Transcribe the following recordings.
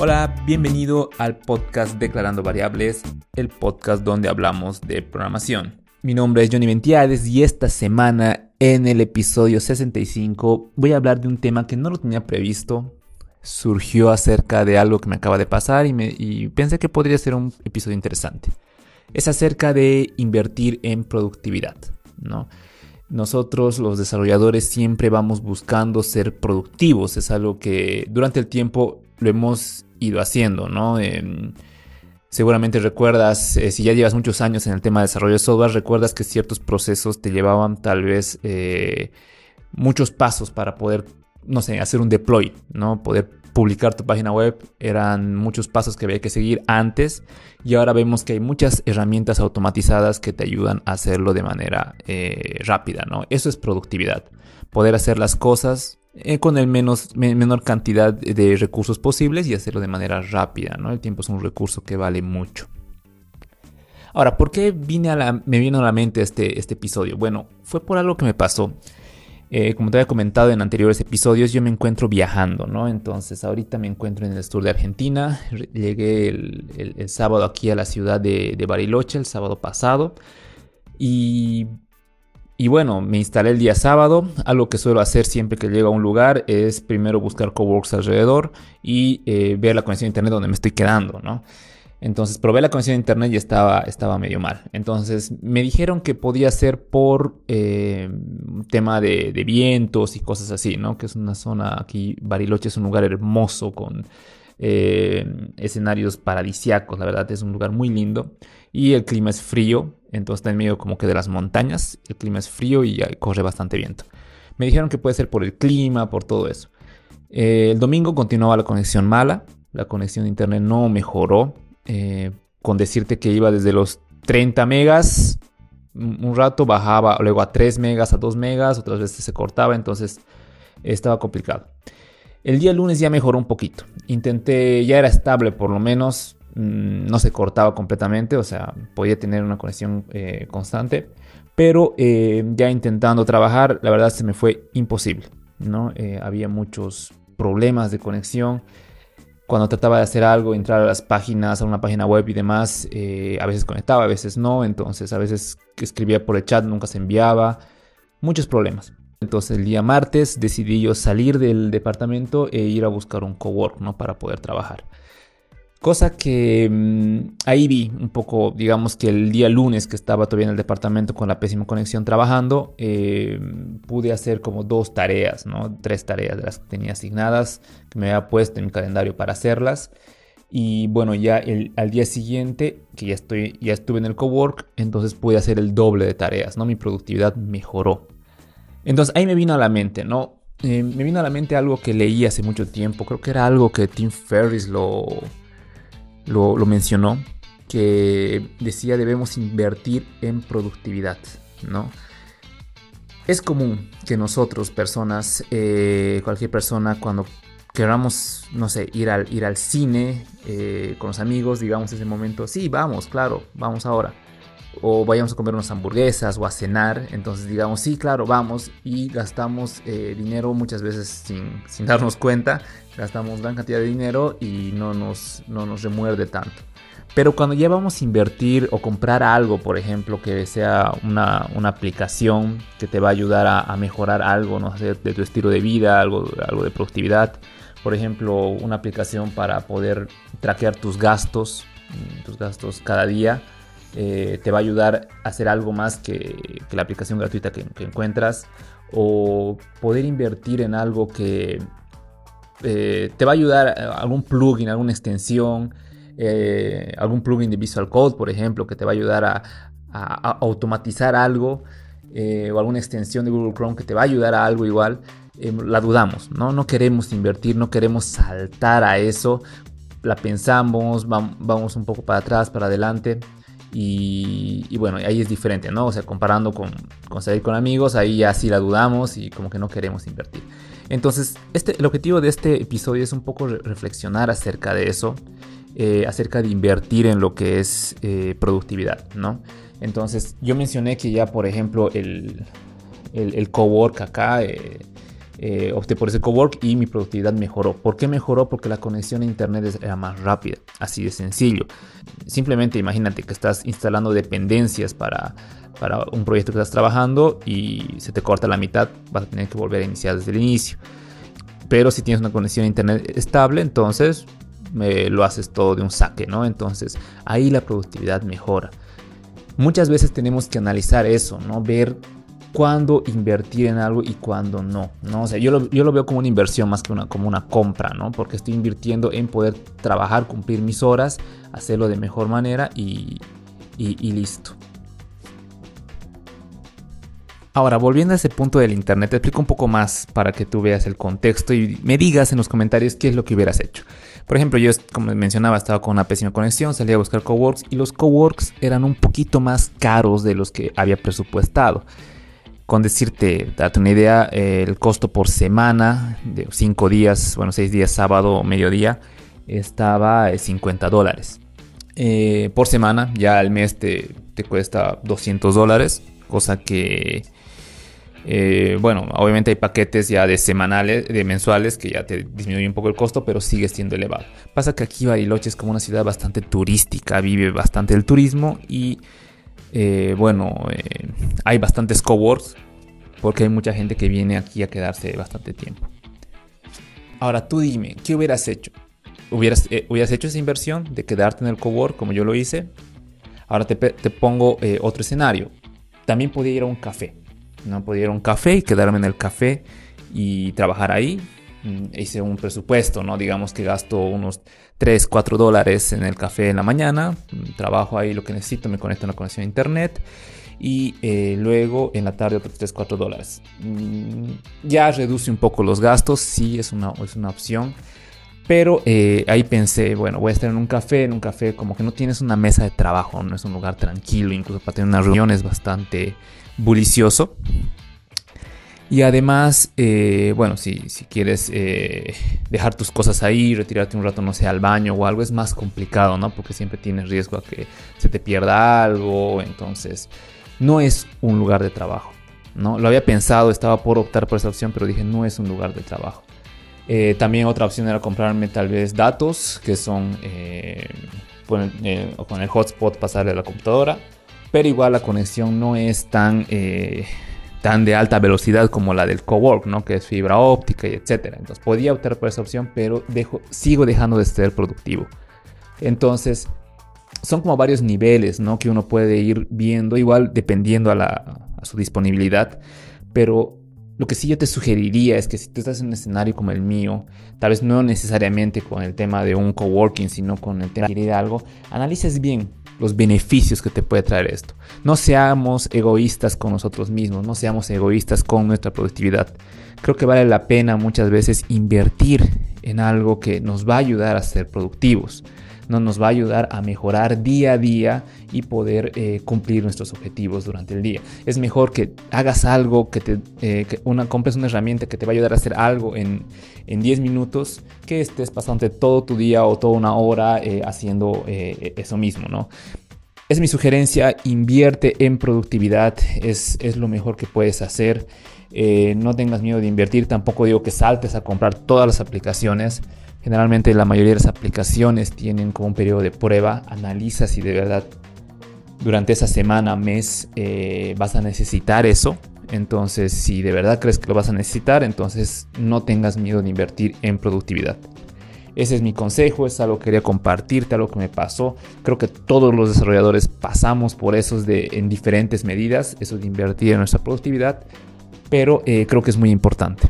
Hola, bienvenido al podcast Declarando Variables, el podcast donde hablamos de programación. Mi nombre es Johnny Ventiades y esta semana en el episodio 65 voy a hablar de un tema que no lo tenía previsto. Surgió acerca de algo que me acaba de pasar y, me, y pensé que podría ser un episodio interesante. Es acerca de invertir en productividad, ¿no? Nosotros los desarrolladores siempre vamos buscando ser productivos, es algo que durante el tiempo lo hemos ido haciendo, ¿no? Em, seguramente recuerdas, eh, si ya llevas muchos años en el tema de desarrollo de software, recuerdas que ciertos procesos te llevaban tal vez eh, muchos pasos para poder, no sé, hacer un deploy, ¿no? Poder publicar tu página web eran muchos pasos que había que seguir antes y ahora vemos que hay muchas herramientas automatizadas que te ayudan a hacerlo de manera eh, rápida, ¿no? Eso es productividad, poder hacer las cosas eh, con el menos, menor cantidad de recursos posibles y hacerlo de manera rápida, ¿no? El tiempo es un recurso que vale mucho. Ahora, ¿por qué vine a la, me vino a la mente este, este episodio? Bueno, fue por algo que me pasó. Eh, como te había comentado en anteriores episodios, yo me encuentro viajando, ¿no? Entonces, ahorita me encuentro en el sur de Argentina. Llegué el, sábado aquí a la ciudad de, de Bariloche, el sábado pasado. Y y bueno, me instalé el día sábado. Algo que suelo hacer siempre que llego a un lugar es primero buscar coworks alrededor y eh, ver la conexión a internet donde me estoy quedando, ¿no? Entonces probé la conexión a internet y estaba, estaba medio mal. Entonces me dijeron que podía ser por eh, tema de, vientos y cosas así, ¿no? Que es una zona aquí, Bariloche es un lugar hermoso con eh, escenarios paradisiacos, la verdad es un lugar muy lindo y el clima es frío, entonces está en medio como que de las montañas, el clima es frío y corre bastante viento. Me dijeron que puede ser por el clima, por todo eso. Eh, el domingo continuaba la conexión mala, la conexión de internet no mejoró, eh, con decirte que iba desde los 30 megas, un rato bajaba luego a 3 megas, a 2 megas, otras veces se cortaba, entonces estaba complicado. El día lunes ya mejoró un poquito. Intenté, ya era estable por lo menos, no se cortaba completamente, o sea, podía tener una conexión eh, constante, pero eh, ya intentando trabajar, la verdad se me fue imposible, ¿no? Eh, había muchos problemas de conexión. Cuando trataba de hacer algo, entrar a las páginas, a una página web y demás, a veces conectaba, a veces no, entonces a veces escribía por el chat nunca se enviaba, muchos problemas. Entonces el día martes decidí yo salir del departamento e ir a buscar un cowork, ¿no? Para poder trabajar. Cosa que mm, ahí vi un poco, digamos que el día lunes que estaba todavía en el departamento con la pésima conexión trabajando, eh, pude hacer como dos tareas, ¿no? Tres tareas de las que tenía asignadas, que me había puesto en mi calendario para hacerlas. Y bueno, ya el, al día siguiente, que ya, estoy, ya estuve en el cowork, entonces pude hacer el doble de tareas, ¿no? Mi productividad mejoró. Entonces ahí me vino a la mente, ¿no? Eh, me vino a la mente algo que leí hace mucho tiempo, creo que era algo que Tim Ferriss lo, lo, mencionó, que decía debemos invertir en productividad, ¿no? Es común que nosotros, personas, eh, cualquier persona, cuando queramos, no sé, ir al, ir al cine eh, con los amigos, digamos ese momento, sí, vamos, claro, vamos ahora o vayamos a comer unas hamburguesas o a cenar, entonces digamos, sí, claro, vamos y gastamos eh, dinero muchas veces sin, sin, darnos cuenta, gastamos gran cantidad de dinero y no nos, no nos remuerde tanto. Pero cuando ya vamos a invertir o comprar algo, por ejemplo, que sea una, una aplicación que te va a ayudar a, a, mejorar algo, no sé, de tu estilo de vida, algo, algo de productividad, por ejemplo, una aplicación para poder traquear tus gastos, tus gastos cada día, eh, te va a ayudar a hacer algo más que, la aplicación gratuita que, encuentras o poder invertir en algo que eh, te va a ayudar, eh, algún plugin, alguna extensión, algún plugin de Visual Code, por ejemplo, que te va a ayudar a, automatizar algo o alguna extensión de Google Chrome que te va a ayudar a algo igual. la dudamos, ¿no? No queremos invertir, no queremos saltar a eso, la pensamos, vamos un poco para atrás, para adelante y, bueno, ahí es diferente, ¿no? O sea, comparando con, con salir con amigos, ahí ya sí la dudamos y como que no queremos invertir. Entonces, este, el objetivo de este episodio es un poco reflexionar acerca de eso, eh, acerca de invertir en lo que es eh, productividad, ¿no? Entonces, yo mencioné que ya, por ejemplo, el, el, el cowork acá, eh, eh, opté por ese cowork y mi productividad mejoró. ¿Por qué mejoró? Porque la conexión a internet era más rápida, así de sencillo. Simplemente imagínate que estás instalando dependencias para, para un proyecto que estás trabajando y se te corta la mitad, vas a tener que volver a iniciar desde el inicio. Pero si tienes una conexión a internet estable, entonces me lo haces todo de un saque, ¿no? Entonces ahí la productividad mejora. Muchas veces tenemos que analizar eso, ¿no? Ver cuándo invertir en algo y cuándo no, ¿no? O yo lo, yo lo veo como una inversión más que una, como una compra, ¿no? Porque estoy invirtiendo en poder trabajar, cumplir mis horas, hacerlo de mejor manera y, y, listo. Ahora, volviendo a ese punto del internet, te explico un poco más para que tú veas el contexto y me digas en los comentarios qué es lo que hubieras hecho. Por ejemplo, yo, como mencionaba, estaba con una pésima conexión, salí a buscar coworks y los coworks eran un poquito más caros de los que había presupuestado. Con decirte, date una idea, el costo por semana de 5 días, bueno, 6 días, sábado, mediodía, estaba 50 dólares. Eh, por semana, ya al mes te, te cuesta 200 dólares, cosa que eh, bueno, obviamente hay paquetes ya de semanales, de mensuales que ya te disminuyen un poco el costo, pero sigue siendo elevado. Pasa que aquí Bariloche es como una ciudad bastante turística, vive bastante el turismo y eh, bueno, eh, hay bastantes coworks porque hay mucha gente que viene aquí a quedarse bastante tiempo. Ahora tú dime, ¿qué hubieras hecho? ¿Hubieras, eh, ¿hubieras hecho esa inversión de quedarte en el cowork como yo lo hice? Ahora te, pongo otro escenario. También podía ir a un café. No podía ir a un café y quedarme en el café y trabajar ahí. Mm, hice un presupuesto, ¿no? Digamos que gasto unos 3, 4 dólares en el café en la mañana, mm, trabajo ahí lo que necesito, me conecto a una conexión a internet y eh, luego en la tarde otros 3, 4 dólares. Mm, ya reduce un poco los gastos, sí es una, es una opción. Pero eh, ahí pensé, bueno, voy a estar en un café, en un café como que no tienes una mesa de trabajo, no es un lugar tranquilo, incluso para tener una reunión es bastante bullicioso. Y además, eh, bueno, si, si quieres eh, dejar tus cosas ahí, retirarte un rato, no sé, al baño o algo, es más complicado, ¿no? Porque siempre tienes riesgo a que se te pierda algo. Entonces, no es un lugar de trabajo, ¿no? Lo había pensado, estaba por optar por esa opción, pero dije, no es un lugar de trabajo. Eh, también otra opción era comprarme tal vez datos, que son con con, el, hotspot pasarle a la computadora. Pero igual la conexión no es tan tan de alta velocidad como la del cowork, ¿no? Que es fibra óptica y etcétera. Entonces podía optar por esa opción, pero sigo dejando de ser productivo. Entonces son como varios niveles, ¿no? Que uno puede ir viendo, igual dependiendo a, la, a su disponibilidad. Pero lo que sí yo te sugeriría es que si tú estás en un escenario como el mío, tal vez no necesariamente con el tema de un coworking, sino con el tema de algo, analices bien los beneficios que te puede traer esto. No seamos egoístas con nosotros mismos, no seamos egoístas con nuestra productividad. Creo que vale la pena muchas veces invertir en algo que nos va a ayudar a ser productivos no nos va a ayudar a mejorar día a día y poder eh, cumplir nuestros objetivos durante el día. Es mejor que hagas algo, que, te, eh, una, compres una herramienta que te va a ayudar a hacer algo en, en 10 minutos, que estés pasando todo tu día o toda una hora eh, haciendo eso mismo, ¿no? Es mi sugerencia, invierte en productividad, es, es lo mejor que puedes hacer. no tengas miedo de invertir, tampoco digo que saltes a comprar todas las aplicaciones. Generalmente la mayoría de las aplicaciones tienen como un periodo de prueba. Analiza si de verdad durante esa semana, mes, eh, vas a necesitar eso. Entonces, si de verdad crees que lo vas a necesitar, entonces no tengas miedo de invertir en productividad. Ese es mi consejo, es algo que quería compartirte, algo que me pasó. Creo que todos los desarrolladores pasamos por esos de, en diferentes medidas, eso de invertir en nuestra productividad, pero eh, creo que es muy importante.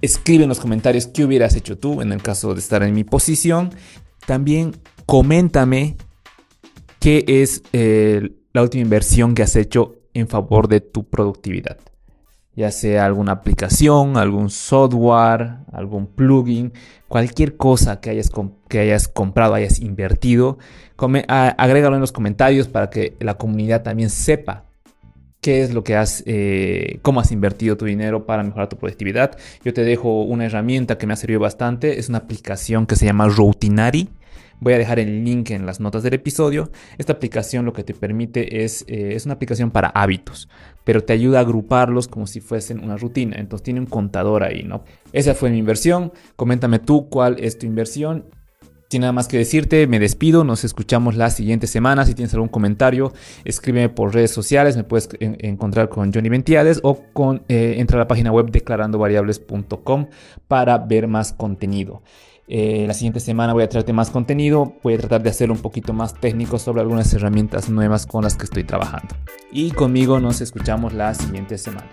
Escribe en los comentarios qué hubieras hecho tú en el caso de estar en mi posición. También coméntame qué es eh, la última inversión que has hecho en favor de tu productividad. Ya sea alguna aplicación, algún software, algún plugin, cualquier cosa que hayas, que hayas comprado, hayas invertido, agrégalo en los comentarios para que la comunidad también sepa qué es lo que has, eh, cómo has invertido tu dinero para mejorar tu productividad. Yo te dejo una herramienta que me ha servido bastante, es una aplicación que se llama Routinari Voy a dejar el link en las notas del episodio. Esta aplicación lo que te permite es, eh, es una aplicación para hábitos, pero te ayuda a agruparlos como si fuesen una rutina. Entonces tiene un contador ahí, ¿no? Esa fue mi inversión. Coméntame tú cuál es tu inversión sin nada más que decirte, me despido, nos escuchamos la siguiente semana. Si tienes algún comentario, escríbeme por redes sociales, me puedes encontrar con Johnny Ventiades o con, eh, entra a la página web declarandovariables.com para ver más contenido. Eh, la siguiente semana voy a traerte más contenido, voy a tratar de hacerlo un poquito más técnico sobre algunas herramientas nuevas con las que estoy trabajando. Y conmigo nos escuchamos la siguiente semana.